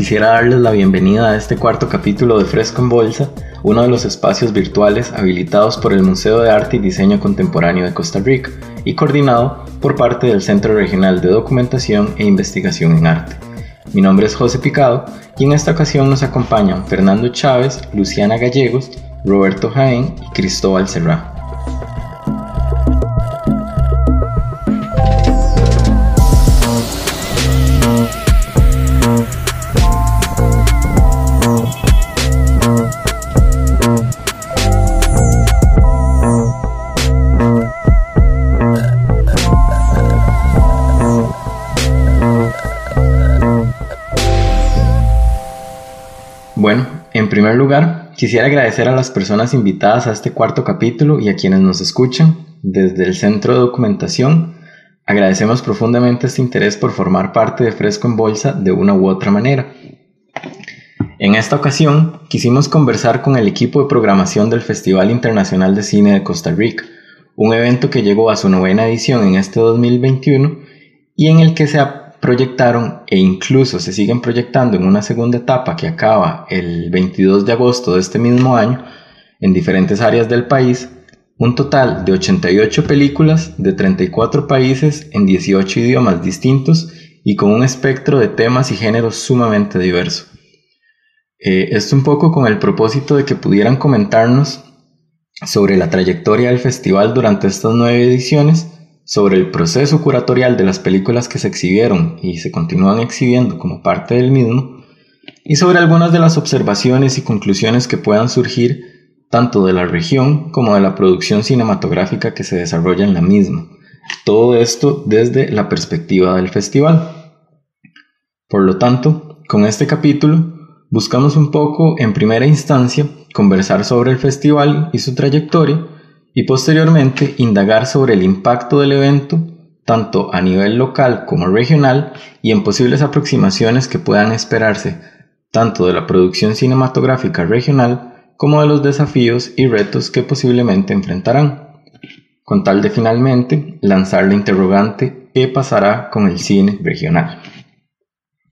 quisiera darles la bienvenida a este cuarto capítulo de Fresco en Bolsa, uno de los espacios virtuales habilitados por el Museo de Arte y Diseño Contemporáneo de Costa Rica y coordinado por parte del Centro Regional de Documentación e Investigación en Arte. Mi nombre es José Picado y en esta ocasión nos acompañan Fernando Chávez, Luciana Gallegos, Roberto Jaén y Cristóbal Serra. Primer lugar, quisiera agradecer a las personas invitadas a este cuarto capítulo y a quienes nos escuchan desde el Centro de Documentación. Agradecemos profundamente este interés por formar parte de Fresco en Bolsa de una u otra manera. En esta ocasión, quisimos conversar con el equipo de programación del Festival Internacional de Cine de Costa Rica, un evento que llegó a su novena edición en este 2021 y en el que se ha proyectaron e incluso se siguen proyectando en una segunda etapa que acaba el 22 de agosto de este mismo año en diferentes áreas del país, un total de 88 películas de 34 países en 18 idiomas distintos y con un espectro de temas y géneros sumamente diverso. Eh, esto un poco con el propósito de que pudieran comentarnos sobre la trayectoria del festival durante estas nueve ediciones sobre el proceso curatorial de las películas que se exhibieron y se continúan exhibiendo como parte del mismo, y sobre algunas de las observaciones y conclusiones que puedan surgir tanto de la región como de la producción cinematográfica que se desarrolla en la misma. Todo esto desde la perspectiva del festival. Por lo tanto, con este capítulo buscamos un poco, en primera instancia, conversar sobre el festival y su trayectoria, y posteriormente indagar sobre el impacto del evento tanto a nivel local como regional y en posibles aproximaciones que puedan esperarse tanto de la producción cinematográfica regional como de los desafíos y retos que posiblemente enfrentarán, con tal de finalmente lanzar la interrogante ¿qué pasará con el cine regional?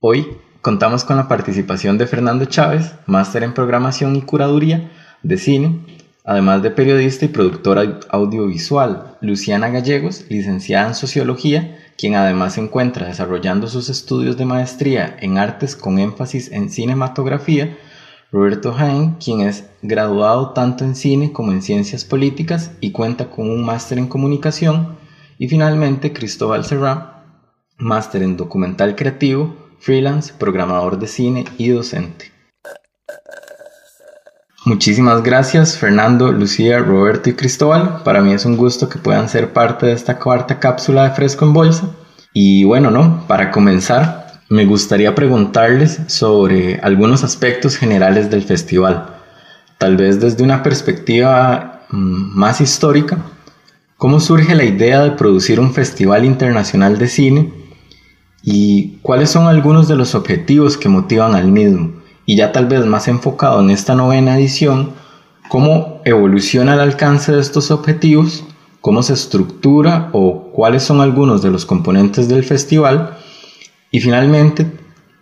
Hoy contamos con la participación de Fernando Chávez, máster en programación y curaduría de cine, además de periodista y productora audiovisual, Luciana Gallegos, licenciada en Sociología, quien además se encuentra desarrollando sus estudios de maestría en artes con énfasis en cinematografía, Roberto Jaén, quien es graduado tanto en cine como en ciencias políticas y cuenta con un máster en comunicación, y finalmente Cristóbal Serra, máster en documental creativo, freelance, programador de cine y docente. Muchísimas gracias Fernando, Lucía, Roberto y Cristóbal. Para mí es un gusto que puedan ser parte de esta cuarta cápsula de Fresco en Bolsa. Y bueno, ¿no? Para comenzar, me gustaría preguntarles sobre algunos aspectos generales del festival. Tal vez desde una perspectiva mm, más histórica, ¿cómo surge la idea de producir un festival internacional de cine? ¿Y cuáles son algunos de los objetivos que motivan al mismo? Y ya tal vez más enfocado en esta novena edición, cómo evoluciona el alcance de estos objetivos, cómo se estructura o cuáles son algunos de los componentes del festival y finalmente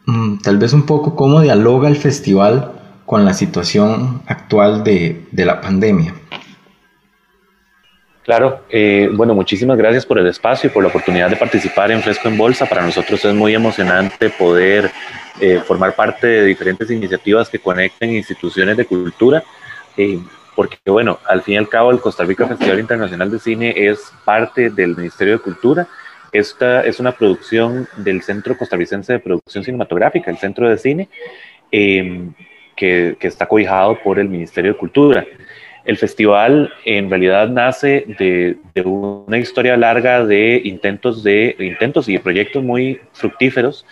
mm, tal vez un poco cómo dialoga el festival con la situación actual de, la pandemia. Claro, eh, bueno, muchísimas gracias por el espacio y por la oportunidad de participar en Fresco en Bolsa. Para nosotros es muy emocionante poder eh, formar parte de diferentes iniciativas que conecten instituciones de cultura, eh, porque bueno, al fin y al cabo el Costa Rica Festival Internacional de Cine es parte del Ministerio de Cultura. Esta es una producción del Centro Costarricense de Producción Cinematográfica, el Centro de Cine, em, que, que, está cobijado por el Ministerio de Cultura. El festival en realidad nace de, de, una historia larga de intentos, de intentos y proyectos muy fructíferos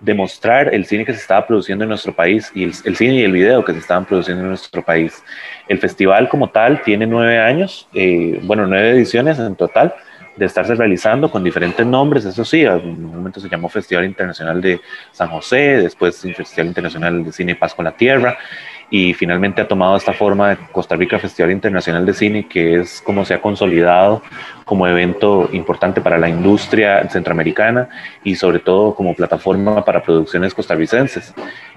demostrar el cine que se estaba produciendo en nuestro país y el, cine y el video que se estaban produciendo en nuestro país. El festival como tal tiene nueve años, eh, bueno, nueve ediciones en total de estarse realizando con diferentes nombres, eso sí, en un momento se llamó Festival Internacional de San José, después Festival Internacional de Cine y Paz con la Tierra, y finalmente ha tomado esta forma de Costa Rica Festival Internacional de Cine, que es como se ha consolidado como evento importante para la industria centroamericana y sobre todo como plataforma para producciones costarricenses.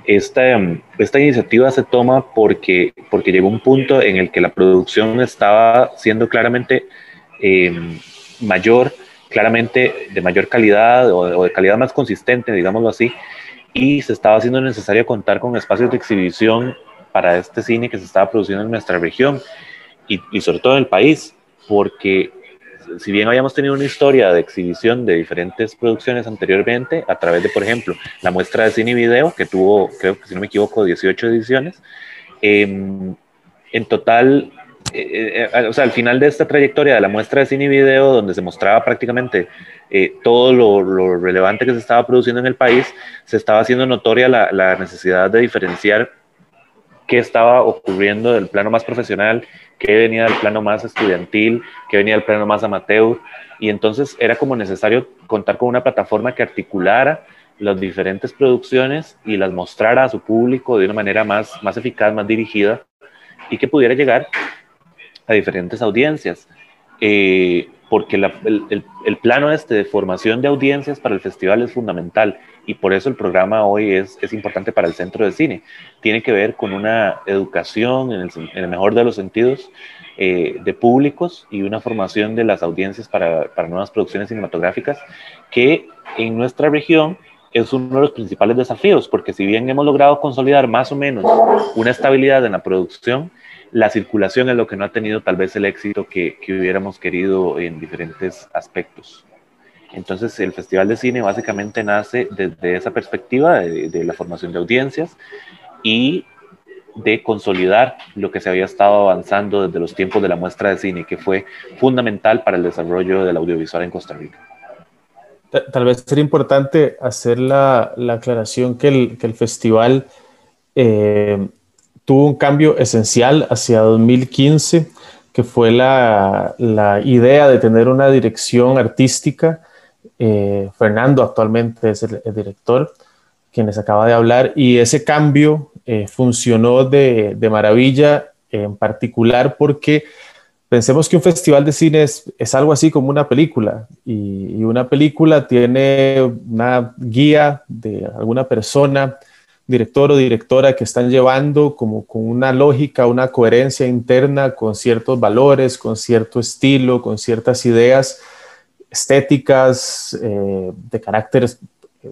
esta, esta iniciativa se toma porque, porque llegó un punto en el que la producción estaba siendo claramente em, mayor, claramente de mayor calidad o, de calidad más consistente, digámoslo así, y se estaba haciendo necesario contar con espacios de exhibición para este cine que se estaba produciendo en nuestra región y, y sobre todo en el país, porque si bien habíamos tenido una historia de exhibición de diferentes producciones anteriormente, a través de, por ejemplo, la muestra de cine y video, que tuvo, creo que si no me equivoco, 18 ediciones, em, en total, eh, eh, o sea, al final de esta trayectoria de la muestra de cine y video, donde se mostraba prácticamente eh, todo lo, relevante que se estaba produciendo en el país, se estaba haciendo notoria la, la necesidad de diferenciar qué estaba ocurriendo del plano más profesional, qué venía del plano más estudiantil, qué venía del plano más amateur. Y entonces era como necesario contar con una plataforma que articulara las diferentes producciones y las mostrara a su público de una manera más, más eficaz, más dirigida y que pudiera llegar a diferentes audiencias. Eh, porque el, plano este de formación de audiencias para el festival es fundamental y por eso el programa hoy es, importante para el Centro de Cine. Tiene que ver con una educación, en el, mejor de los sentidos, eh, de públicos y una formación de las audiencias para nuevas producciones cinematográficas que en nuestra región es uno de los principales desafíos, porque si bien hemos logrado consolidar más o menos una estabilidad en la producción, la circulación es lo que no ha tenido tal vez el éxito que, hubiéramos querido en diferentes aspectos. Entonces el Festival de Cine básicamente nace desde esa perspectiva de, la formación de audiencias y de consolidar lo que se había estado avanzando desde los tiempos de la muestra de cine, que fue fundamental para el desarrollo del audiovisual en Costa Rica. Tal vez sería importante hacer la, aclaración que el, que el festival eh, tuvo un cambio esencial hacia 2015, que fue la, idea de tener una dirección artística. Eh, Fernando actualmente es el, director, quien les acaba de hablar, y ese cambio eh, funcionó de, maravilla, en particular porque pensemos que un festival de cine es, algo así como una película y, y, una película tiene una guía de alguna persona director o directora que están llevando como con una lógica, una coherencia interna, con ciertos valores, con cierto estilo, con ciertas ideas estéticas, eh, de carácter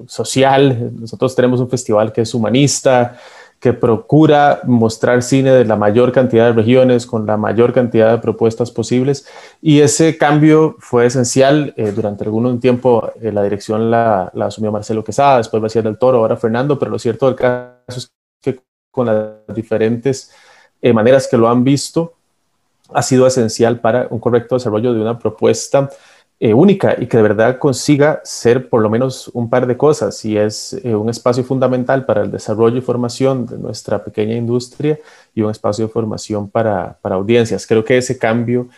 social. Nosotros tenemos un festival que es humanista, que procura mostrar cine de la mayor cantidad de regiones, con la mayor cantidad de propuestas posibles. Y ese cambio fue esencial. Eh, durante algún tiempo eh, la dirección la, asumió Marcelo Quesada, después García del Toro, ahora Fernando, pero lo cierto del caso es que con las diferentes eh, maneras que lo han visto, ha sido esencial para un correcto desarrollo de una propuesta eh, única y que de verdad consiga ser por lo menos un par de cosas y es eh, un espacio fundamental para el desarrollo y formación de nuestra pequeña industria y un espacio de formación para, para audiencias. Creo que ese cambio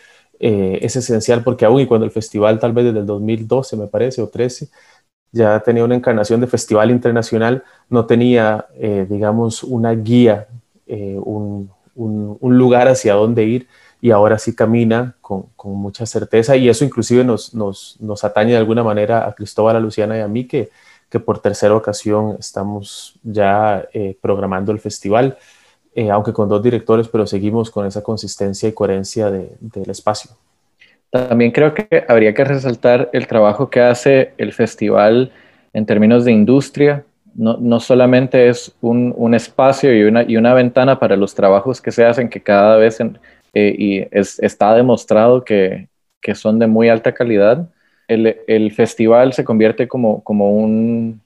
eh, es esencial porque aún y cuando el festival tal vez desde el 2012 me parece o 13 ya tenía una encarnación de festival internacional, no tenía, digamos, una guía, un, un, un lugar hacia dónde ir y ahora sí camina con, con mucha certeza y eso inclusive nos, nos, nos, atañe de alguna manera a Cristóbal, a Luciana y a mí que, que por tercera ocasión estamos ya eh, programando el festival, eh, aunque con dos directores, pero seguimos con esa consistencia y coherencia de, del espacio. También creo que habría que resaltar el trabajo que hace el festival en términos de industria. No, no solamente es un, un, espacio y una, y una ventana para los trabajos que se hacen, que cada vez en, eh, y está demostrado que, que, son de muy alta calidad. El, el festival se convierte como, como, un,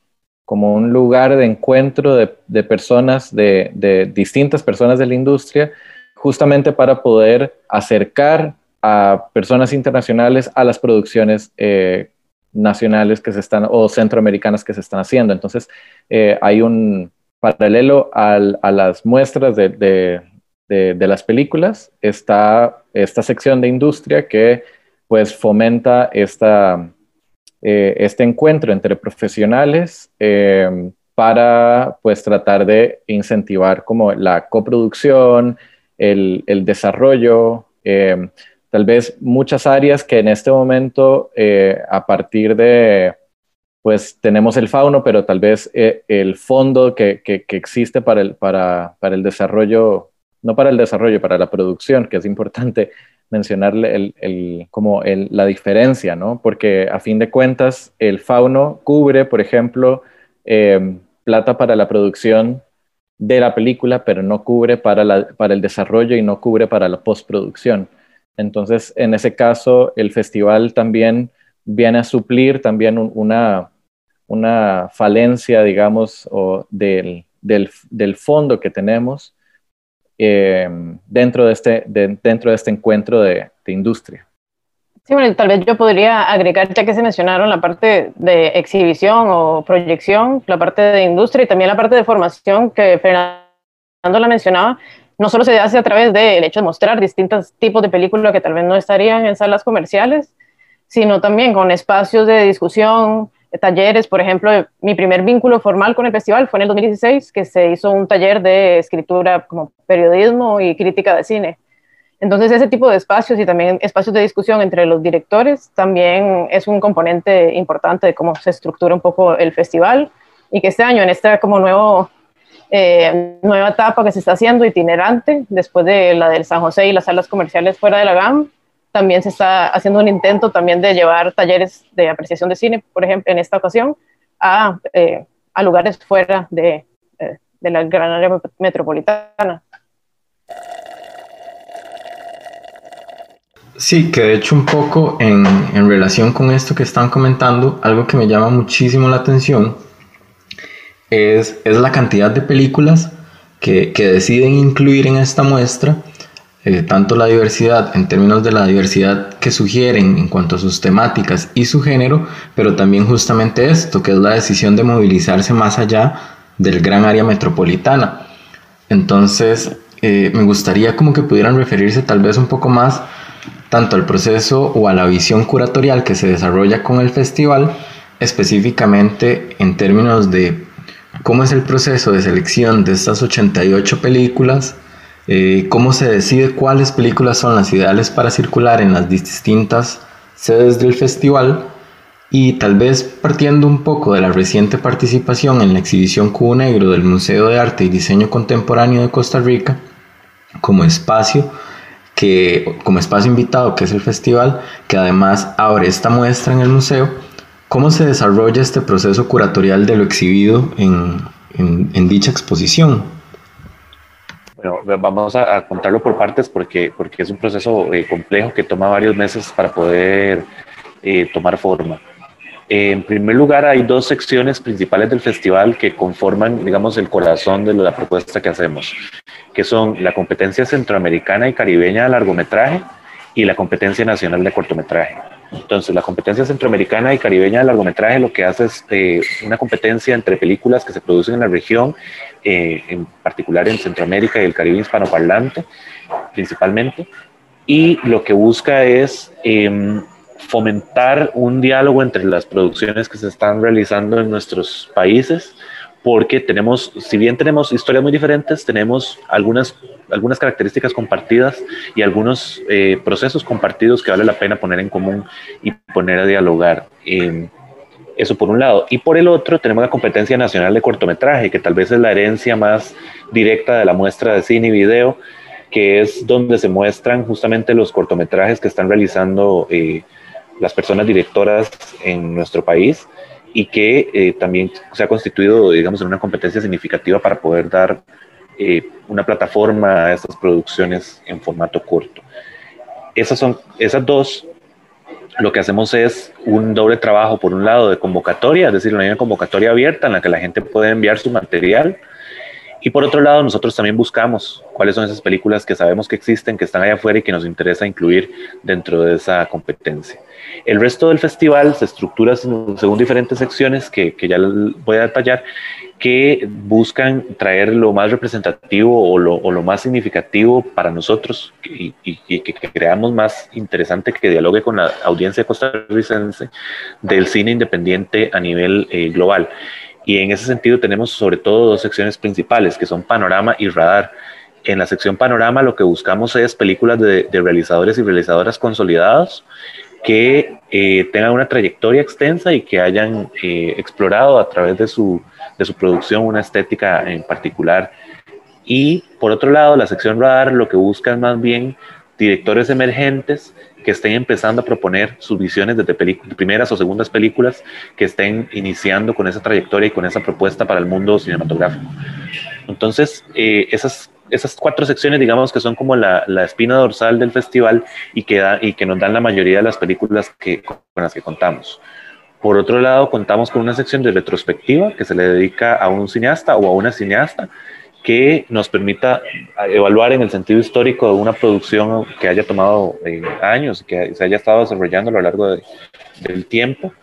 como un lugar de encuentro de, de personas, de, de, distintas personas de la industria, justamente para poder acercar a personas internacionales a las producciones eh, nacionales que se están o centroamericanas que se están haciendo. Entonces, eh, hay un paralelo al, a las muestras de, de, las películas está esta sección de industria que pues fomenta esta, eh, este encuentro entre profesionales eh, para pues tratar de incentivar como la coproducción, el, desarrollo, eh, tal vez muchas áreas que en este momento a partir de pues tenemos el fauno, pero tal vez el fondo que, que, existe para el, para, para el desarrollo, no para el desarrollo, para la producción, que es importante mencionarle el, el, como el, la diferencia, ¿no? Porque a fin de cuentas, el fauno cubre, por ejemplo, eh, plata para la producción de la película, pero no cubre para, la, para el desarrollo y no cubre para la postproducción. Entonces, en ese caso, el festival también viene a suplir también una, una falencia, digamos, o del, del, del fondo que tenemos eh, dentro, de este, dentro de este encuentro de, de industria. Sí, bueno, tal vez yo podría agregar, ya que se mencionaron la parte de exhibición o proyección, la parte de industria y también la parte de formación que Fernando la mencionaba, no solo se hace a través del hecho de mostrar distintos tipos de películas que tal vez no estarían en salas comerciales, sino también con espacios de discusión, talleres. Por ejemplo, mi primer vínculo formal con el festival fue en el 2016, que se hizo un taller de escritura como periodismo y crítica de cine. Entonces, ese tipo de espacios y también espacios de discusión entre los directores también es un componente importante de cómo se estructura un poco el festival y que este año, en esta como nuevo, eh, nueva etapa que se está haciendo itinerante, después de la del San José y las salas comerciales fuera de la GAM, también se está haciendo un intento también de llevar talleres de apreciación de cine, por ejemplo, en esta ocasión, a, eh, a lugares fuera de, eh, de la gran área metropolitana. Sí, que de hecho un poco en, en, relación con esto que están comentando, algo que me llama muchísimo la atención es, es la cantidad de películas que, que deciden incluir en esta muestra eh, tanto la diversidad en términos de la diversidad que sugieren en cuanto a sus temáticas y su género, pero también justamente esto, que es la decisión de movilizarse más allá del gran área metropolitana. Entonces, eh, me gustaría como que pudieran referirse tal vez un poco más tanto al proceso o a la visión curatorial que se desarrolla con el festival, específicamente en términos de cómo es el proceso de selección de estas 88 películas, eh, cómo se decide cuáles películas son las ideales para circular en las distintas sedes del festival y tal vez partiendo un poco de la reciente participación en la exhibición Cubo Negro del Museo de Arte y Diseño Contemporáneo de Costa Rica como espacio que como espacio invitado que es el festival que además abre esta muestra en el museo cómo se desarrolla este proceso curatorial de lo exhibido en, en dicha exposición bueno, vamos a, contarlo por partes porque, porque es un proceso eh, complejo que toma varios meses para poder eh, tomar forma. en primer lugar, hay dos secciones principales del festival que conforman, digamos, el corazón de la propuesta que hacemos, que son la competencia centroamericana y caribeña de largometraje y la competencia nacional de cortometraje. Entonces, la competencia centroamericana y caribeña de largometraje lo que hace es eh, una competencia entre películas que se producen en la región eh, en particular en Centroamérica y el Caribe hispanoparlante principalmente, y lo que busca es em, fomentar un diálogo entre las producciones que se están realizando en nuestros países, porque tenemos, si bien tenemos historias muy diferentes, tenemos algunas, algunas características compartidas y algunos eh, procesos compartidos que vale la pena poner en común y poner a dialogar. Em, eso por un lado. Y por el otro tenemos la competencia nacional de cortometraje, que tal vez es la herencia más directa de la muestra de cine y video, que es donde se muestran justamente los cortometrajes que están realizando eh, las personas directoras en nuestro país y que eh, también se ha constituido, digamos, en una competencia significativa para poder dar eh, una plataforma a estas producciones en formato corto. Esas son, esas dos lo que hacemos es un doble trabajo, por un lado, de convocatoria, es decir, una convocatoria abierta en la que la gente puede enviar su material. Y por otro lado, nosotros también buscamos cuáles son esas películas que sabemos que existen, que están allá afuera y que nos interesa incluir dentro de esa competencia. El resto del festival se estructura según diferentes secciones que, que ya voy a detallar que buscan traer lo más representativo o lo, o lo más significativo para nosotros y, y, que creamos más interesante que dialogue con la audiencia costarricense del cine independiente a nivel eh, global. Y en ese sentido tenemos sobre todo dos secciones principales, que son Panorama y Radar. En la sección Panorama lo que buscamos es películas de, realizadores y realizadoras consolidados que eh, tengan una trayectoria extensa y que hayan eh, explorado a través de su, de su producción una estética en particular. Y por otro lado, la sección radar lo que busca más bien directores emergentes que estén empezando a proponer sus visiones desde primeras o segundas películas, que estén iniciando con esa trayectoria y con esa propuesta para el mundo cinematográfico. Entonces, eh, esas, esas cuatro secciones, digamos que son como la, la espina dorsal del festival y que, da, y que nos dan la mayoría de las películas que, con las que contamos. Por otro lado, contamos con una sección de retrospectiva que se le dedica a un cineasta o a una cineasta que nos permita evaluar en el sentido histórico de una producción que haya tomado eh, años, que se haya estado desarrollando a lo largo del tiempo.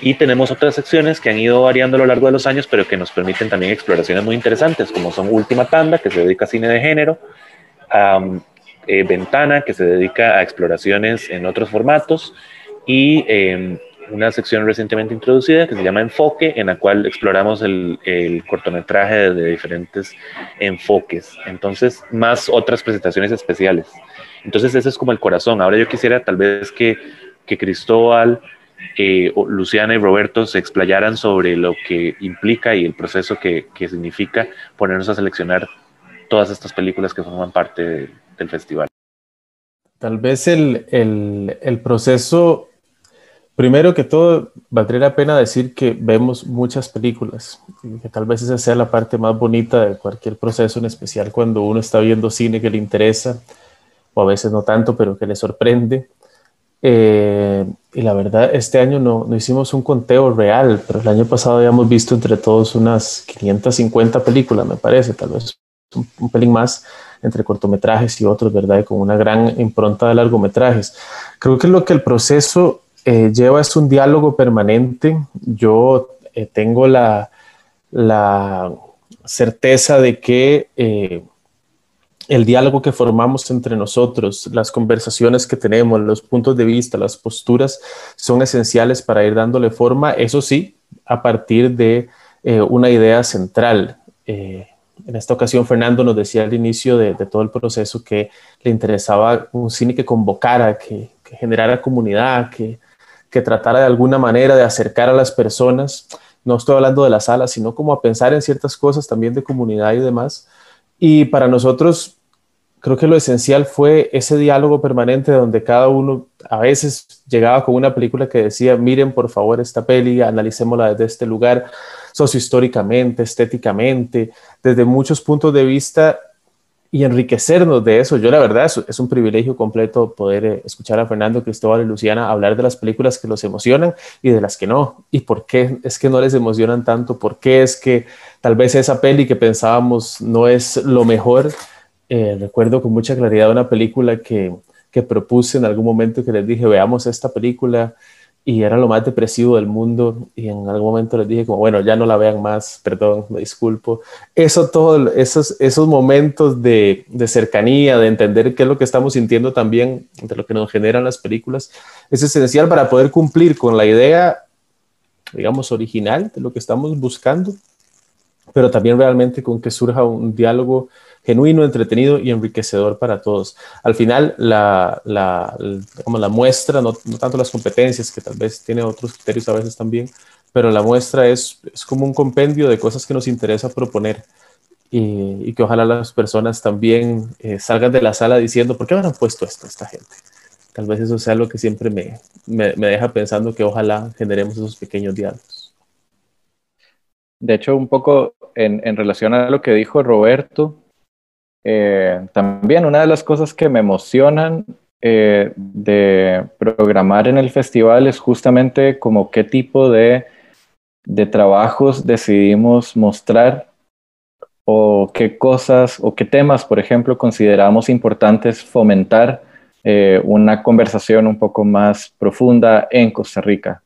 Y tenemos otras secciones que han ido variando a lo largo de los años, pero que nos permiten también exploraciones muy interesantes, como son Última Tanda, que se dedica a cine de género, eh, Ventana, que se dedica a exploraciones en otros formatos, y em, una sección recientemente introducida que se llama Enfoque, en la cual exploramos el, cortometraje de diferentes enfoques. Entonces, más otras presentaciones especiales. Entonces, ese es como el corazón. Ahora yo quisiera tal vez que, que Cristóbal, eh, Luciana y Roberto se explayaran sobre lo que implica y el proceso que, que significa ponernos a seleccionar todas estas películas que forman parte del festival. Tal vez el, el, el proceso Primero que todo, valdría la pena decir que vemos muchas películas, que tal vez esa sea la parte más bonita de cualquier proceso, en especial cuando uno está viendo cine que le interesa, o a veces no tanto, pero que le sorprende. Eh, y la verdad, este año no, no, hicimos un conteo real, pero el año pasado habíamos visto entre todos unas 550 películas, me parece, tal vez un, un pelín más entre cortometrajes y otros, ¿verdad? Y con una gran impronta de largometrajes. Creo que lo que el proceso eh, lleva es un diálogo permanente. Yo eh, tengo la, la, certeza de que eh, el diálogo que formamos entre nosotros, las conversaciones que tenemos, los puntos de vista, las posturas, son esenciales para ir dándole forma, eso sí, a partir de una idea central. en esta ocasión, Fernando nos decía al inicio de, todo el proceso que le interesaba un cine que convocara, que, que generara comunidad, que, que tratara de alguna manera de acercar a las personas, no estoy hablando de la sala, sino como a pensar en ciertas cosas también de comunidad y demás. Y para nosotros, creo que lo esencial fue ese diálogo permanente donde cada uno a veces llegaba con una película que decía, miren por favor esta peli, analicémosla desde este lugar, sociohistóricamente, estéticamente, desde muchos puntos de vista y enriquecernos de eso. Yo la verdad es, un privilegio completo poder eh, escuchar a Fernando, Cristóbal y Luciana hablar de las películas que los emocionan y de las que no. ¿Y por qué es que no les emocionan tanto? ¿Por qué es que tal vez esa peli que pensábamos no es lo mejor? Eh, recuerdo con mucha claridad una película que, que propuse en algún momento que les dije, veamos esta película y era lo más depresivo del mundo y en algún momento les dije como, bueno, ya no la vean más, perdón, me disculpo. Eso, todo, esos, esos momentos de, de, cercanía, de entender qué es lo que estamos sintiendo también, de lo que nos generan las películas, es esencial para poder cumplir con la idea, digamos, original de lo que estamos buscando, pero también realmente con que surja un diálogo genuino, entretenido y enriquecedor para todos. Al final, la, la, la muestra, no, no, tanto las competencias, que tal vez tiene otros criterios a veces también, pero la muestra es, es como un compendio de cosas que nos interesa proponer y, y que ojalá las personas también eh, salgan de la sala diciendo, ¿por qué habrán puesto esto esta gente? Tal vez eso sea lo que siempre me, me, me deja pensando que ojalá generemos esos pequeños diálogos. De hecho, un poco en, en relación a lo que dijo Roberto, eh, también una de las cosas que me emocionan eh, de programar en el festival es justamente como qué tipo de, de trabajos decidimos mostrar o qué cosas o qué temas, por ejemplo, consideramos importantes fomentar eh, una conversación un poco más profunda en Costa Rica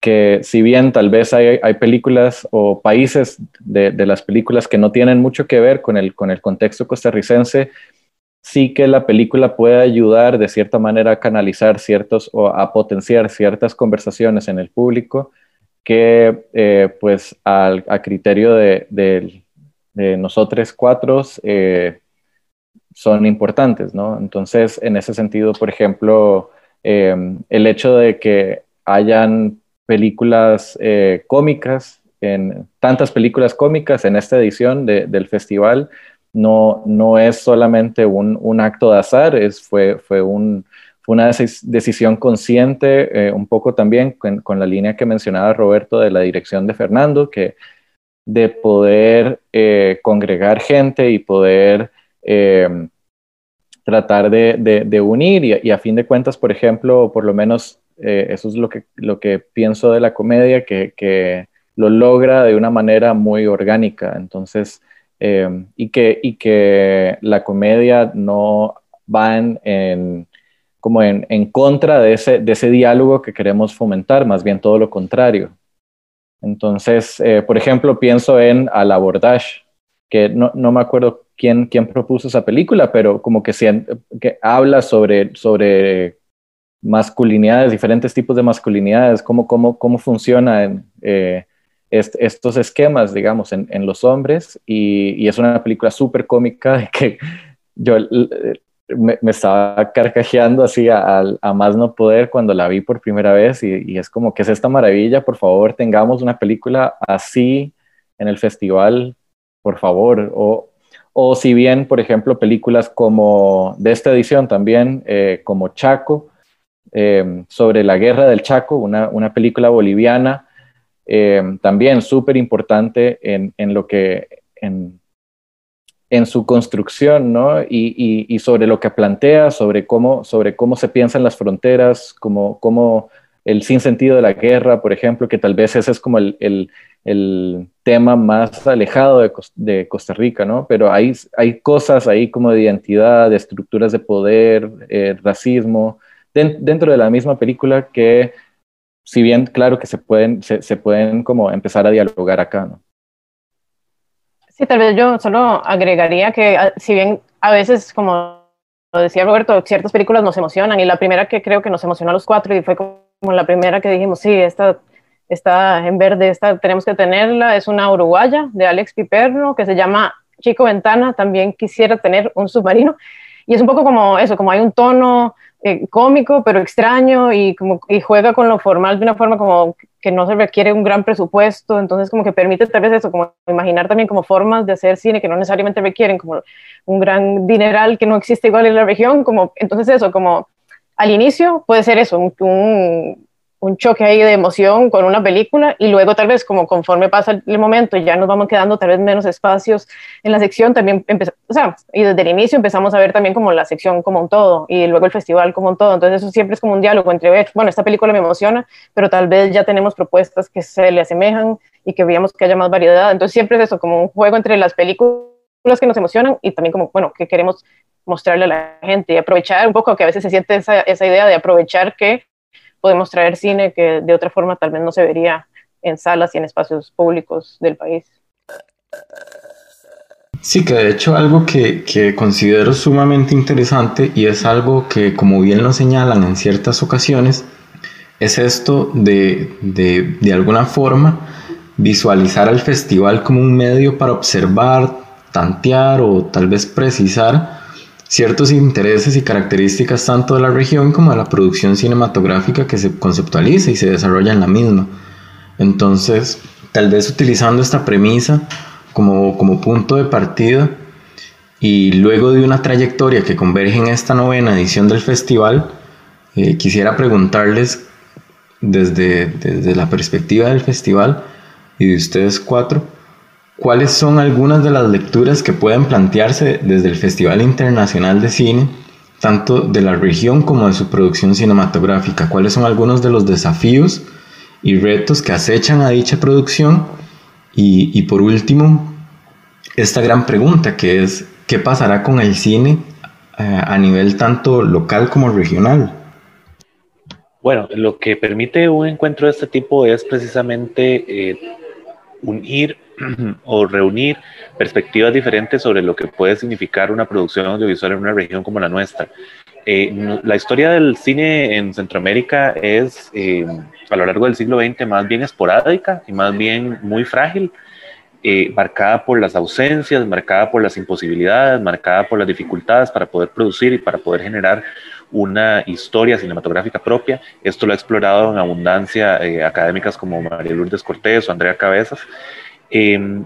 que si bien tal vez hay, películas o países de, las películas que no tienen mucho que ver con el, con el contexto costarricense, sí que la película puede ayudar de cierta manera a canalizar ciertos o a potenciar ciertas conversaciones en el público que eh, pues al, a criterio de, de, nosotros cuatro eh, son importantes, ¿no? Entonces, en ese sentido, por ejemplo, el hecho de que hayan películas cómicas, en tantas películas cómicas en esta edición del festival, no, no es solamente un, acto de azar, es, fue, fue un, una decisión consciente, eh, un poco también con, la línea que mencionaba Roberto de la dirección de Fernando, que de poder eh, congregar gente y poder em, tratar de, unir y, a fin de cuentas, por ejemplo, por lo menos eh, eso es lo que, lo que pienso de la comedia, que, que lo logra de una manera muy orgánica. Entonces, em, y, que, y que la comedia no va en como en, contra de ese, de ese diálogo que queremos fomentar, más bien todo lo contrario. Entonces, eh, por ejemplo, pienso en Al Abordage, que no, no, me acuerdo quién, quién propuso esa película, pero como que, que habla sobre, sobre masculinidades, diferentes tipos de masculinidades, cómo, cómo, cómo funcionan eh, estos esquemas, digamos, en, en los hombres. Y, es una película súper cómica que yo me, estaba carcajeando así a, más no poder cuando la vi por primera vez. Y, es como que es esta maravilla, por favor tengamos una película así en el festival, por favor, o, o si bien, por ejemplo, películas como de esta edición también, eh, como Chaco, eh, sobre la guerra del Chaco, una, una película boliviana, eh, también súper importante en, en, lo que, en, en su construcción, ¿no? Y, sobre lo que plantea, sobre cómo, sobre cómo se piensan las fronteras, como, como el sinsentido de la guerra, por ejemplo, que tal vez ese es como el, tema más alejado de, Costa Rica, ¿no? Pero hay, hay cosas ahí como de identidad, de estructuras de poder, eh, racismo, dentro de la misma película que, si bien claro que se pueden, se, se pueden como empezar a dialogar acá, ¿no? Sí, tal vez yo solo agregaría que ah, si bien a veces, como lo decía Roberto, ciertas películas nos emocionan y la primera que creo que nos emocionó a los cuatro y fue como la primera que dijimos, sí, esta está en verde, esta tenemos que tenerla, es una uruguaya de Alex Piperno que se llama Chico Ventana, también quisiera tener un submarino y es un poco como eso, como hay un tono eh, cómico, pero extraño y, como, y juega con lo formal de una forma como que no se requiere un gran presupuesto, entonces como que permite tal vez eso, como imaginar también como formas de hacer cine que no necesariamente requieren como un gran dineral que no existe igual en la región, como entonces eso, como al inicio puede ser eso, un, un choque ahí de emoción con una película y luego tal vez como conforme pasa el momento ya nos vamos quedando tal vez menos espacios en la sección también o sea, y desde el inicio empezamos a ver también como la sección como un todo y luego el festival como un todo, entonces eso siempre es como un diálogo entre, bueno, esta película me emociona, pero tal vez ya tenemos propuestas que se le asemejan y que veamos que haya más variedad, entonces siempre es eso, como un juego entre las películas que nos emocionan y también como, bueno, que queremos mostrarle a la gente y aprovechar un poco que a veces se siente esa, esa idea de aprovechar que podemos traer cine que de otra forma tal vez no se vería en salas y en espacios públicos del país. Sí, que de hecho algo que, que, considero sumamente interesante y es algo que como bien lo señalan en ciertas ocasiones, es esto de, de, de alguna forma visualizar al festival como un medio para observar, tantear o tal vez precisar ciertos intereses y características tanto de la región como de la producción cinematográfica que se conceptualiza y se desarrolla en la misma. Entonces, tal vez utilizando esta premisa como, como punto de partida y luego de una trayectoria que converge en esta novena edición del festival, eh, quisiera preguntarles desde, desde la perspectiva del festival y de ustedes cuatro, ¿Cuáles son algunas de las lecturas que pueden plantearse desde el Festival Internacional de Cine, tanto de la región como de su producción cinematográfica? ¿Cuáles son algunos de los desafíos y retos que acechan a dicha producción? Y, por último, esta gran pregunta que es, ¿qué pasará con el cine eh, a nivel tanto local como regional? Bueno, lo que permite un encuentro de este tipo es precisamente eh, unir o reunir perspectivas diferentes sobre lo que puede significar una producción audiovisual en una región como la nuestra. Eh, la historia del cine en Centroamérica es eh, a lo largo del siglo XX más bien esporádica y más bien muy frágil. eh, marcada por las ausencias, marcada por las imposibilidades, marcada por las dificultades para poder producir y para poder generar una historia cinematográfica propia. Esto lo ha explorado en abundancia eh, académicas como María Lourdes Cortés o Andrea Cabezas. Em,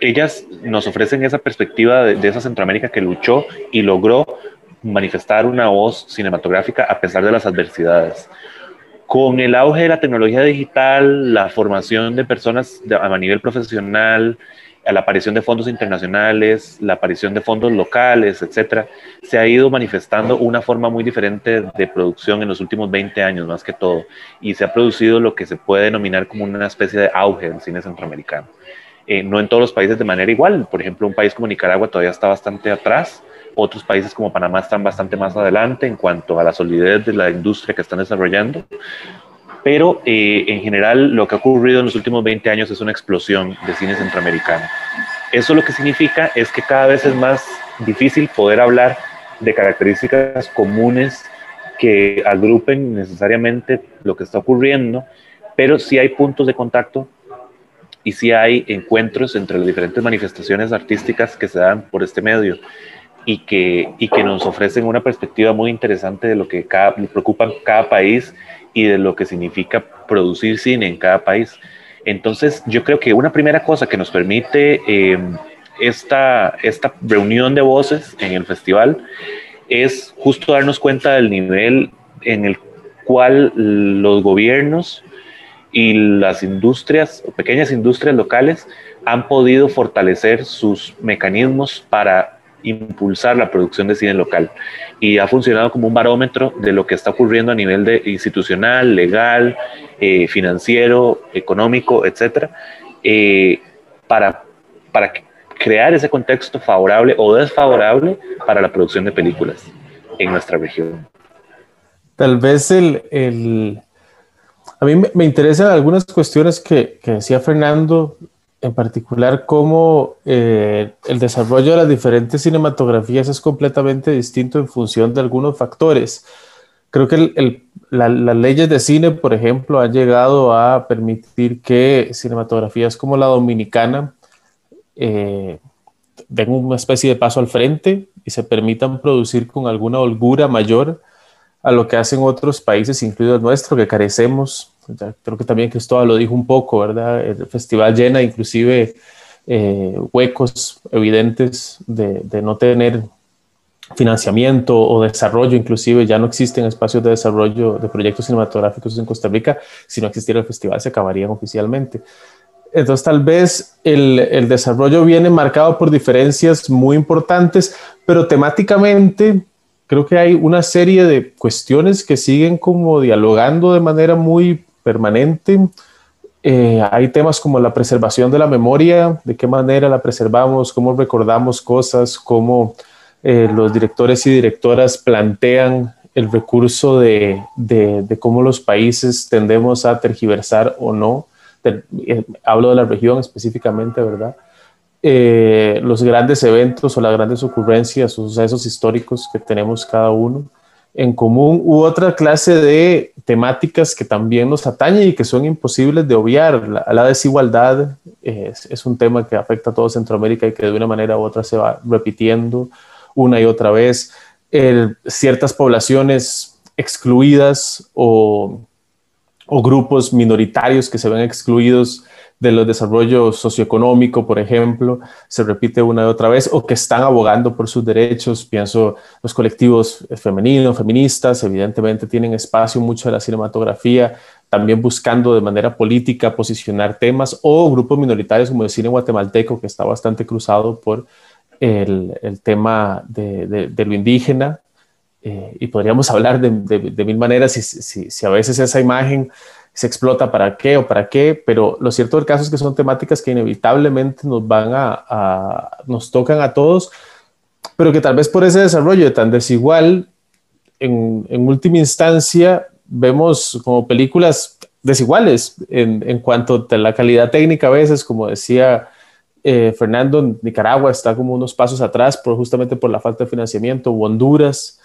ellas nos ofrecen esa perspectiva de, esa Centroamérica que luchó y logró manifestar una voz cinematográfica a pesar de las adversidades. Con el auge de la tecnología digital, la formación de personas a nivel profesional, la aparición de fondos internacionales, la aparición de fondos locales, etcétera, se ha ido manifestando una forma muy diferente de producción en los últimos 20 años, más que todo, y se ha producido lo que se puede denominar como una especie de auge del cine centroamericano. Eh, no en todos los países de manera igual. Por ejemplo, un país como Nicaragua todavía está bastante atrás. Otros países como Panamá están bastante más adelante en cuanto a la solidez de la industria que están desarrollando. Pero eh, en general lo que ha ocurrido en los últimos 20 años es una explosión de cine centroamericano. Eso lo que significa es que cada vez es más difícil poder hablar de características comunes que agrupen necesariamente lo que está ocurriendo, pero sí hay puntos de contacto y sí hay encuentros entre las diferentes manifestaciones artísticas que se dan por este medio y que, y que nos ofrecen una perspectiva muy interesante de lo que cada, preocupa cada país y de lo que significa producir cine en cada país. Entonces, yo creo que una primera cosa que nos permite eh, esta, esta reunión de voces en el festival es justo darnos cuenta del nivel en el cual los gobiernos y las industrias, pequeñas industrias locales, han podido fortalecer sus mecanismos para impulsar la producción de cine local y ha funcionado como un barómetro de lo que está ocurriendo a nivel de institucional, legal, eh, financiero, económico, etcétera, eh, para, para crear ese contexto favorable o desfavorable para la producción de películas en nuestra región. Tal vez el, el a mí me, interesan algunas cuestiones que, decía Fernando, en particular cómo eh, el desarrollo de las diferentes cinematografías es completamente distinto en función de algunos factores. Creo que las leyes de cine, por ejemplo, han llegado a permitir que cinematografías como la dominicana eh, den una especie de paso al frente y se permitan producir con alguna holgura mayor a lo que hacen otros países, incluido el nuestro, que carecemos creo que también Cristóbal lo dijo un poco, ¿verdad? El festival llena inclusive eh, huecos evidentes de, de, no tener financiamiento o desarrollo, inclusive ya no existen espacios de desarrollo de proyectos cinematográficos en Costa Rica, si no existiera el festival se acabarían oficialmente. Entonces tal vez el, el desarrollo viene marcado por diferencias muy importantes, pero temáticamente creo que hay una serie de cuestiones que siguen como dialogando de manera muy permanente. Eh, hay temas como la preservación de la memoria, de qué manera la preservamos, cómo recordamos cosas, cómo eh, los directores y directoras plantean el recurso de, de, cómo los países tendemos a tergiversar o no. Eh, hablo de la región específicamente, ¿verdad? los grandes eventos o las grandes ocurrencias o sucesos históricos que tenemos cada uno en común u otra clase de temáticas que también nos atañen y que son imposibles de obviar. La, desigualdad es, un tema que afecta a todo Centroamérica y que de una manera u otra se va repitiendo una y otra vez. ciertas poblaciones excluidas o, o grupos minoritarios que se ven excluidos de los desarrollos socioeconómico, por ejemplo, se repite una y otra vez, o que están abogando por sus derechos. Pienso los colectivos femeninos, feministas, evidentemente tienen espacio mucho de la cinematografía, también buscando de manera política posicionar temas, o grupos minoritarios como el cine guatemalteco, que está bastante cruzado por el, tema de, lo indígena. Eh, y podríamos hablar de, de mil maneras si, si, si a veces esa imagen se explota para qué o para qué, pero lo cierto del caso es que son temáticas que inevitablemente nos van a, nos tocan a todos, pero que tal vez por ese desarrollo tan desigual, en, en última instancia vemos como películas desiguales en, en, cuanto a la calidad técnica a veces, como decía eh, Fernando, Nicaragua está como unos pasos atrás por, justamente por la falta de financiamiento, Honduras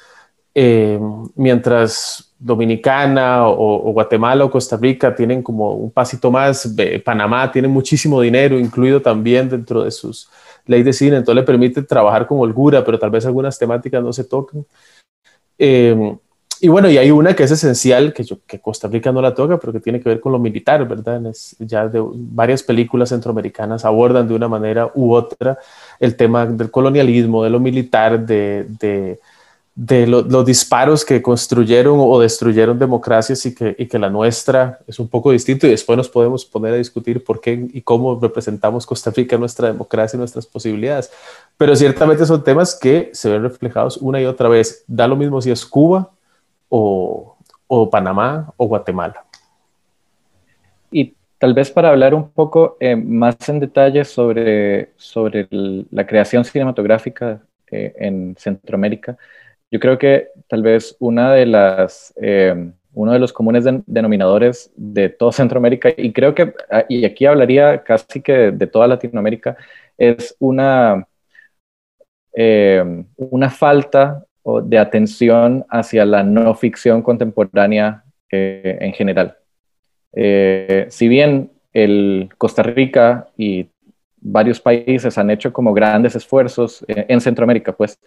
eh, mientras Dominicana o, Guatemala o Costa Rica tienen como un pasito más, Panamá tiene muchísimo dinero incluido también dentro de sus leyes de cine, entonces le permite trabajar con holgura, pero tal vez algunas temáticas no se tocan. Eh, y bueno, y hay una que es esencial, que, yo, que Costa Rica no la toca, pero que tiene que ver con lo militar, ¿verdad? Es, ya de varias películas centroamericanas abordan de una manera u otra el tema del colonialismo, de lo militar, de, de, de los disparos que construyeron o destruyeron democracias y que, y que la nuestra es un poco distinto y después nos podemos poner a discutir por qué y cómo representamos Costa Rica, nuestra democracia y nuestras posibilidades. Pero ciertamente son temas que se ven reflejados una y otra vez. Da lo mismo si es Cuba, o, Panamá o Guatemala. Y tal vez para hablar un poco eh, más en detalle sobre, sobre la creación cinematográfica eh, en Centroamérica, yo creo que tal vez una de las, eh, uno de los comunes denominadores de toda Centroamérica, y creo que, ah, y aquí hablaría casi que de toda Latinoamérica, es una, una falta de atención hacia la no ficción contemporánea eh, en general. Eh, si bien el Costa Rica y varios países han hecho como grandes esfuerzos, eh, en Centroamérica pues,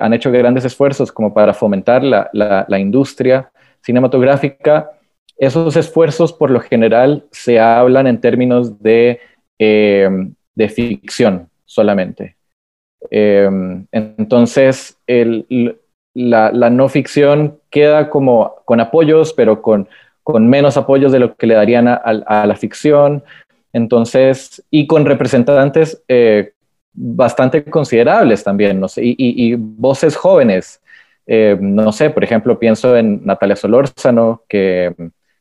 han hecho grandes esfuerzos como para fomentar la, industria cinematográfica, esos esfuerzos por lo general se hablan en términos de, de ficción solamente. Em, entonces, la, no ficción queda como con apoyos, pero con, menos apoyos de lo que le darían a, la ficción. Entonces, y con representantes eh, bastante considerables también, no sé, y, voces jóvenes. Eh, no sé, por ejemplo, pienso en Natalia Solórzano, que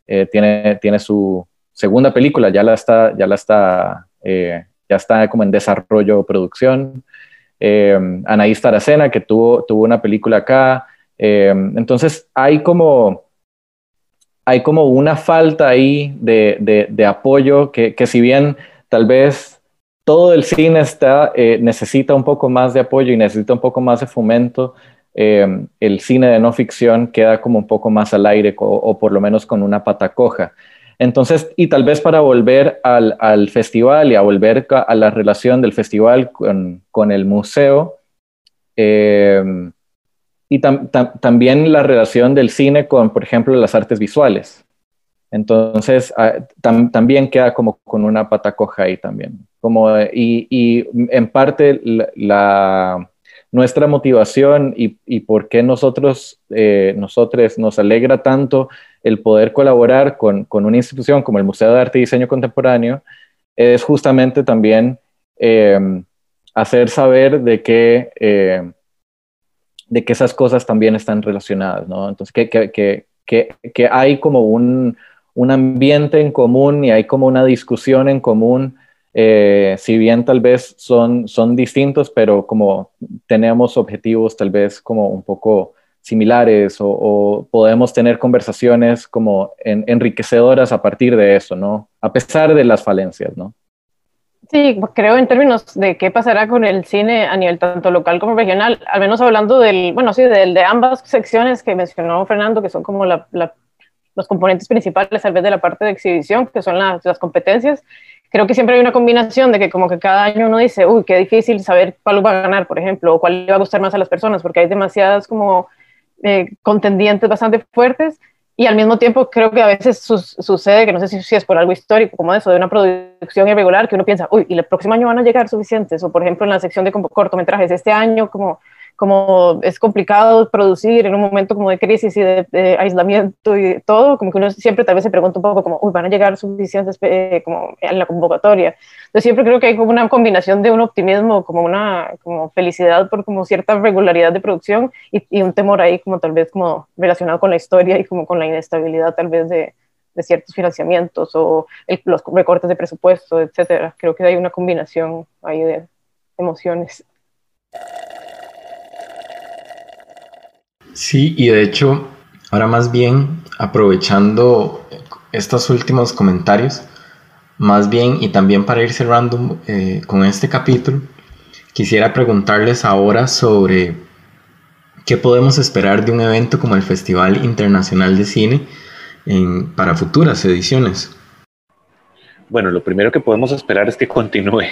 eh, tiene, tiene su segunda película, ya la está, ya la está, ya está como en desarrollo, producción eh, Anaís Taracena, que tuvo, tuvo una película acá. Entonces hay como, hay como una falta ahí de, de, apoyo que, que, si bien tal vez todo el cine está, eh, necesita un poco más de apoyo y necesita un poco más de fomento, eh, el cine de no ficción queda como un poco más al aire o, por lo menos con una pata coja. Entonces, y tal vez para volver al, festival y a volver a la relación del festival con, el museo, eh, y también la relación del cine con, por ejemplo, las artes visuales. Entonces, ah, también queda como con una pata coja ahí también. Como, y, en parte la, nuestra motivación y, por qué nosotros, eh, nosotros nos alegra tanto el poder colaborar con, una institución como el Museo de Arte y Diseño Contemporáneo es justamente también em, hacer saber de que, em, de que esas cosas también están relacionadas, ¿no? Entonces, que, que, que, que hay como un, un, ambiente en común y hay como una discusión en común, eh, si bien tal vez son, son distintos, pero como tenemos objetivos tal vez como un poco similares o, podemos tener conversaciones como enriquecedoras a partir de eso, ¿no? A pesar de las falencias, ¿no? Sí, creo en términos de qué pasará con el cine a nivel tanto local como regional, al menos hablando del, bueno, sí, del, de ambas secciones que mencionó Fernando, que son como los componentes principales, tal vez de la parte de exhibición, que son las, las competencias, creo que siempre hay una combinación de que como que cada año uno dice, uy, qué difícil saber cuál va a ganar, por ejemplo, o cuál le va a gustar más a las personas, porque hay demasiadas como eh, contendientes bastante fuertes y al mismo tiempo creo que a veces sucede que no sé si, si, es por algo histórico como eso, de una producción irregular, que uno piensa, uy, y el próximo año van a llegar suficientes, o por ejemplo en la sección de cortometrajes, este año como como es complicado producir en un momento como de crisis y de, aislamiento y todo, como que uno siempre tal vez se pregunta un poco como, uy, van a llegar suficientes eh, como en la convocatoria. Entonces siempre creo que hay como una combinación de un optimismo, como una como felicidad por como cierta regularidad de producción y, y un temor ahí como tal vez como relacionado con la historia y como con la inestabilidad tal vez de, de ciertos financiamientos o los recortes de presupuesto, etcétera. Creo que hay una combinación ahí de emociones. Sí, y de hecho, ahora más bien, aprovechando estos últimos comentarios, más bien, y también para ir cerrando eh, con este capítulo, quisiera preguntarles ahora sobre ¿Qué podemos esperar de un evento como el Festival Internacional de Cine para futuras ediciones? Bueno, lo primero que podemos esperar es que continúe.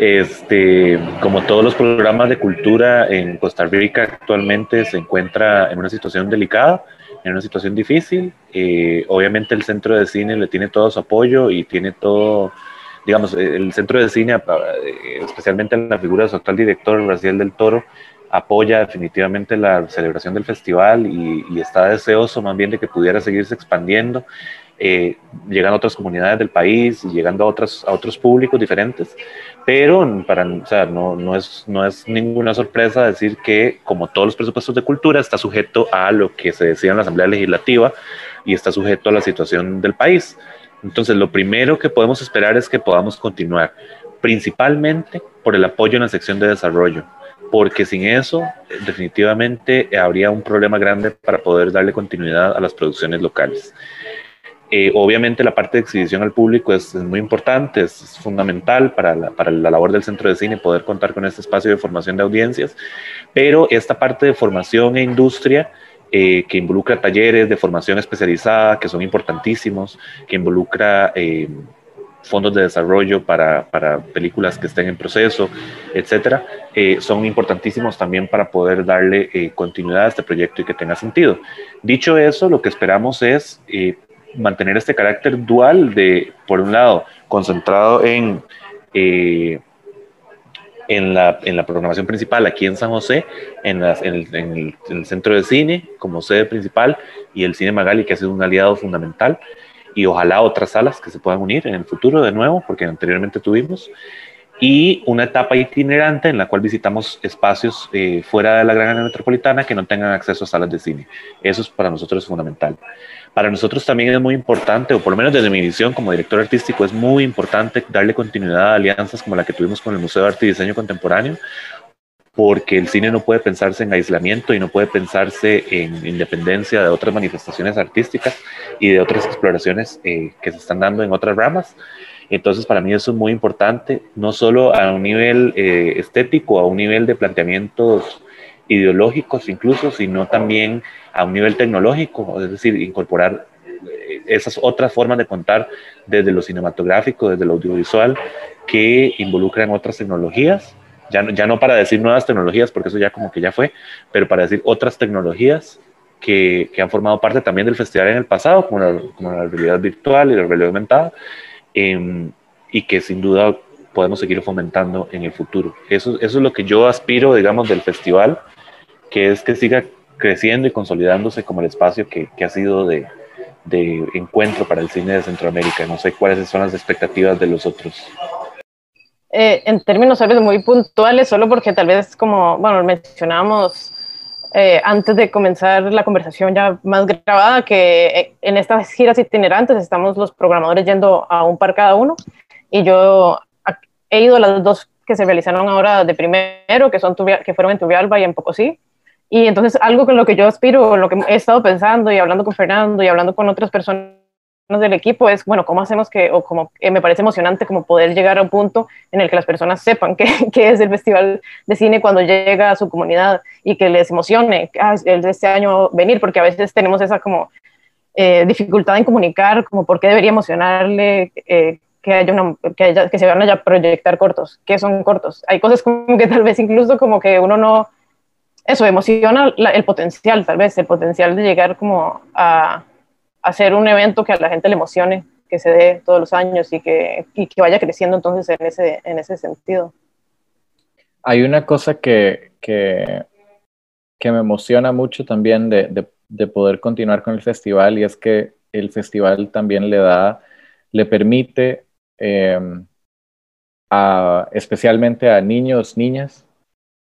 Este, como todos los programas de cultura en Costa Rica actualmente se encuentra en una situación delicada, en una situación difícil. Eh, obviamente el centro de cine le tiene todo su apoyo y tiene todo, digamos, el centro de cine, eh, especialmente en la figura de su actual director, Brasil del Toro, apoya definitivamente la celebración del festival y, y, está deseoso más bien de que pudiera seguirse expandiendo eh, llegando a otras comunidades del país y llegando a, otras, a otros públicos diferentes. Pero para, o sea, no, no, es, no es ninguna sorpresa decir que, como todos los presupuestos de cultura, está sujeto a lo que se decía en la Asamblea Legislativa y está sujeto a la situación del país. Entonces, lo primero que podemos esperar es que podamos continuar, principalmente por el apoyo en la sección de desarrollo, porque sin eso definitivamente habría un problema grande para poder darle continuidad a las producciones locales. Eh, obviamente la parte de exhibición al público es, muy importante, es, fundamental para la, para la, labor del centro de cine poder contar con este espacio de formación de audiencias, pero esta parte de formación e industria eh, que involucra talleres de formación especializada que son importantísimos, que involucra eh, fondos de desarrollo para, para, películas que estén en proceso, etcétera, son importantísimos también para poder darle continuidad a este proyecto y que tenga sentido. Dicho eso, lo que esperamos es mantener este carácter dual de, por un lado, concentrado en, eh, en, la, en, la, programación principal aquí en San José, en, en, el, centro de cine como sede principal y el Cine Magali, que ha sido un aliado fundamental, y ojalá otras salas que se puedan unir en el futuro de nuevo, porque anteriormente tuvimos, y una etapa itinerante en la cual visitamos espacios eh, fuera de la gran área metropolitana que no tengan acceso a salas de cine. Eso es para nosotros fundamental. Para nosotros también es muy importante, o por lo menos desde mi visión como director artístico, es muy importante darle continuidad a alianzas como la que tuvimos con el Museo de Arte y Diseño Contemporáneo, porque el cine no puede pensarse en aislamiento y no puede pensarse en independencia de otras manifestaciones artísticas y de otras exploraciones eh, que se están dando en otras ramas. Entonces, para mí eso es muy importante, no solo a un nivel eh, estético, a un nivel de planteamientos ideológicos incluso, sino también a un nivel tecnológico, es decir, incorporar eh, esas otras formas de contar desde lo cinematográfico, desde lo audiovisual, que involucran otras tecnologías, ya no, ya no para decir nuevas tecnologías, porque eso ya como que ya fue, pero para decir otras tecnologías que, que han formado parte también del festival en el pasado, como la, como la realidad virtual y la realidad aumentada, em, y que sin duda podemos seguir fomentando en el futuro. Eso, eso es lo que yo aspiro, digamos, del festival, que es que siga creciendo y consolidándose como el espacio que, que ha sido de, de, encuentro para el cine de Centroamérica. No sé cuáles son las expectativas de los otros. Eh, en términos tal muy puntuales, solo porque tal vez como, bueno, mencionamos eh, antes de comenzar la conversación ya más grabada, que eh, en estas giras itinerantes estamos los programadores yendo a un par cada uno y yo he ido a las dos que se realizaron ahora de primero, que, son que fueron en Tubialba y en Pocosí, y entonces algo con lo que yo aspiro, lo que he estado pensando y hablando con Fernando y hablando con otras personas del equipo es, bueno, ¿cómo hacemos que, o como eh, me parece emocionante como poder llegar a un punto en el que las personas sepan qué, es el Festival de Cine cuando llega a su comunidad y que les emocione ah, el de este año venir, porque a veces tenemos esa como eh, dificultad en comunicar, como por qué debería emocionarle eh, que, haya una, que, que se van a proyectar cortos, que son cortos. Hay cosas como que tal vez incluso como que uno no eso emociona el potencial, tal vez, el potencial de llegar como a, hacer un evento que a la gente le emocione, que se dé todos los años y que, y que vaya creciendo entonces en ese, en ese sentido. Hay una cosa que, que, que me emociona mucho también de, de, de, poder continuar con el festival y es que el festival también le da, le permite em, especialmente a niños, niñas,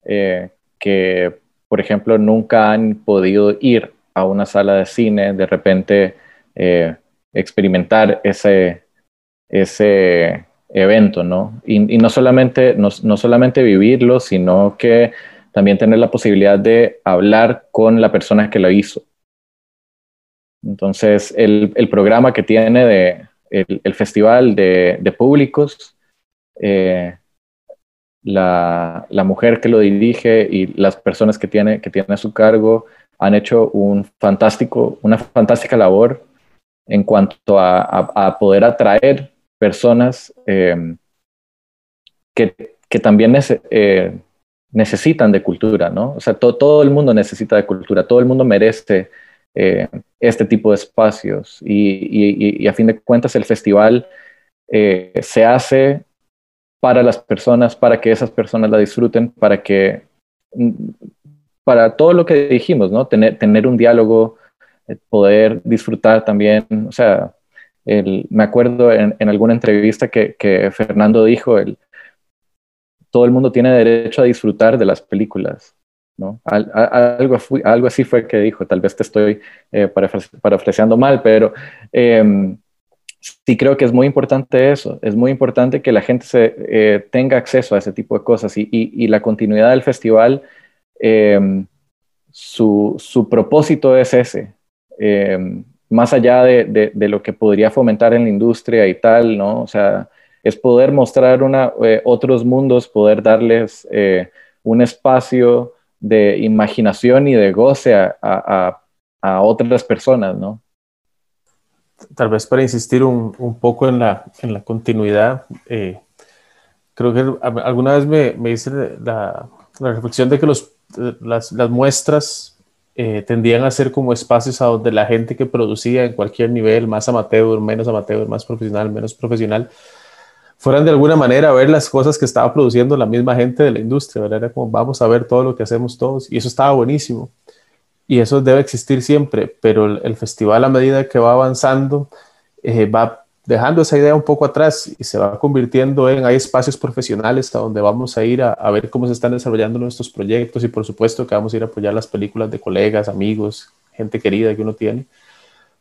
eh, que por ejemplo, nunca han podido ir a una sala de cine, de repente eh, experimentar ese, ese evento, ¿no? Y, no, solamente, no, solamente vivirlo, sino que también tener la posibilidad de hablar con la persona que lo hizo. Entonces, el, programa que tiene de, el, festival de, públicos eh, la, la, mujer que lo dirige y las personas que tiene, que tiene a su cargo han hecho un fantástico, una fantástica labor en cuanto a, poder atraer personas eh, que, que, también eh, necesitan de cultura, ¿no? O sea, todo el mundo necesita de cultura, todo el mundo merece eh, este tipo de espacios y, y, a fin de cuentas el festival se hace para las personas, para que esas personas la disfruten, para que, para todo lo que dijimos, ¿no? Tener, tener un diálogo, eh, poder disfrutar también, o sea, me acuerdo en, alguna entrevista que, Fernando dijo, el, todo el mundo tiene derecho a disfrutar de las películas, ¿no? algo, algo así fue que dijo, tal vez te estoy eh, parafraseando mal, pero eh, sí creo que es muy importante eso, es muy importante que la gente eh, tenga acceso a ese tipo de cosas y, la continuidad del festival, em, su, su, propósito es ese, em, más allá de, de, lo que podría fomentar en la industria y tal, ¿no? O sea, es poder mostrar una, eh, otros mundos, poder darles eh, un espacio de imaginación y de goce a, a, a otras personas, ¿no? tal vez para insistir un, un poco en la, en la continuidad, eh, creo que alguna vez me, me hice la, la, reflexión de que los, las, las muestras eh, tendían a ser como espacios a donde la gente que producía en cualquier nivel, más amateur, menos amateur, más profesional, menos profesional, fueran de alguna manera a ver las cosas que estaba produciendo la misma gente de la industria, ¿verdad? Era como vamos a ver todo lo que hacemos todos y eso estaba buenísimo y eso debe existir siempre, pero el, festival a medida que va avanzando eh, va dejando esa idea un poco atrás y se va convirtiendo en, hay espacios profesionales a donde vamos a ir a, ver cómo se están desarrollando nuestros proyectos y por supuesto que vamos a ir a apoyar las películas de colegas, amigos, gente querida que uno tiene.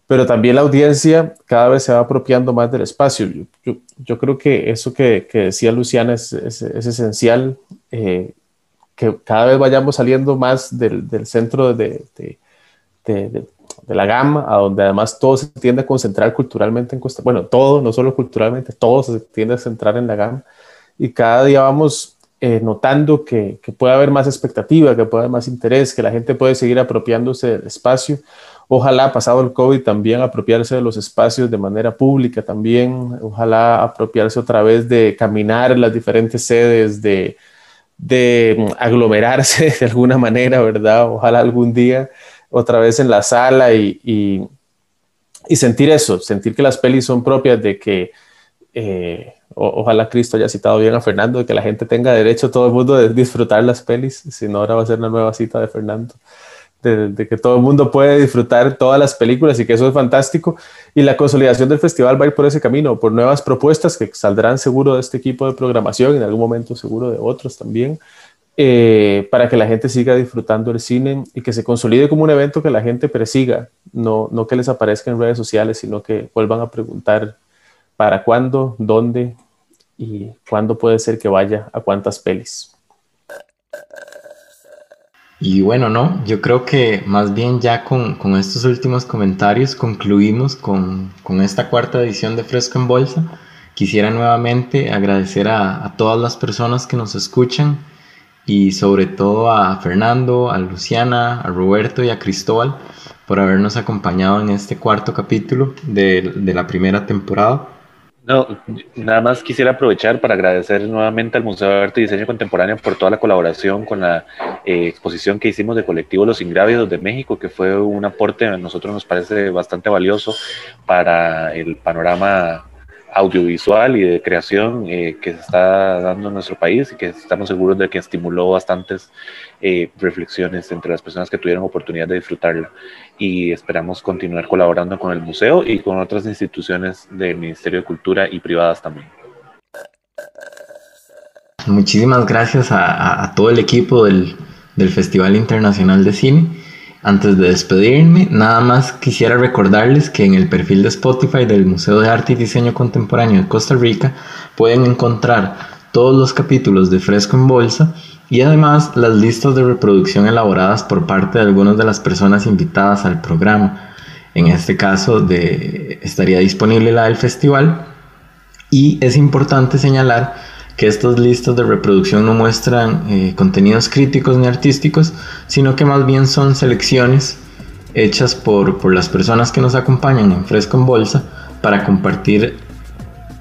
Pero también la audiencia cada vez se va apropiando más del espacio. Yo, creo que eso que, decía Luciana es, es, esencial. Eh, que cada vez vayamos saliendo más del, del centro de, la gama, a donde además todo se tiende a concentrar culturalmente en Costa Bueno, todo, no solo culturalmente, todo se tiende a centrar en la gama. Y cada día vamos eh, notando que, que, puede haber más expectativa, que puede haber más interés, que la gente puede seguir apropiándose del espacio. Ojalá, pasado el COVID, también apropiarse de los espacios de manera pública también. Ojalá apropiarse otra vez de caminar las diferentes sedes, de, de aglomerarse de alguna manera, ¿verdad? Ojalá algún día otra vez en la sala y, y, sentir eso, sentir que las pelis son propias, de que eh, ojalá Cristo haya citado bien a Fernando, de que la gente tenga derecho, todo el mundo, de disfrutar las pelis, si no, ahora va a ser una nueva cita de Fernando. De, que todo el mundo puede disfrutar todas las películas y que eso es fantástico. Y la consolidación del festival va a ir por ese camino, por nuevas propuestas que saldrán seguro de este equipo de programación, y en algún momento seguro de otros también, eh, para que la gente siga disfrutando el cine y que se consolide como un evento que la gente persiga, no, no que les aparezca en redes sociales, sino que vuelvan a preguntar para cuándo, dónde y cuándo puede ser que vaya a cuántas pelis. Y bueno, no, yo creo que más bien ya con, con estos últimos comentarios concluimos con, con, esta cuarta edición de Fresco en Bolsa. Quisiera nuevamente agradecer a, a, todas las personas que nos escuchan y sobre todo a Fernando, a Luciana, a Roberto y a Cristóbal por habernos acompañado en este cuarto capítulo de, de la primera temporada. No, nada más quisiera aprovechar para agradecer nuevamente al Museo de Arte y Diseño Contemporáneo por toda la colaboración con la eh, exposición que hicimos de colectivo Los Ingrávidos de México, que fue un aporte a nosotros nos parece bastante valioso para el panorama audiovisual y de creación eh, que se está dando en nuestro país y que estamos seguros de que estimuló bastantes eh, reflexiones entre las personas que tuvieron oportunidad de disfrutarla y esperamos continuar colaborando con el museo y con otras instituciones del Ministerio de Cultura y privadas también. Muchísimas gracias a, a todo el equipo del, del Festival Internacional de Cine. Antes de despedirme, nada más quisiera recordarles que en el perfil de Spotify del Museo de Arte y Diseño Contemporáneo de Costa Rica pueden encontrar todos los capítulos de Fresco en Bolsa y además las listas de reproducción elaboradas por parte de algunas de las personas invitadas al programa. En este caso de, estaría disponible la del festival y es importante señalar que estas listas de reproducción no muestran eh, contenidos críticos ni artísticos, sino que más bien son selecciones hechas por, por las personas que nos acompañan en Fresco en Bolsa para compartir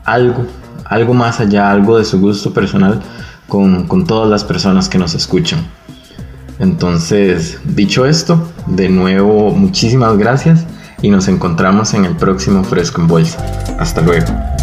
algo, algo más allá, algo de su gusto personal con, con todas las personas que nos escuchan. Entonces, dicho esto, de nuevo muchísimas gracias y nos encontramos en el próximo Fresco en Bolsa. Hasta luego.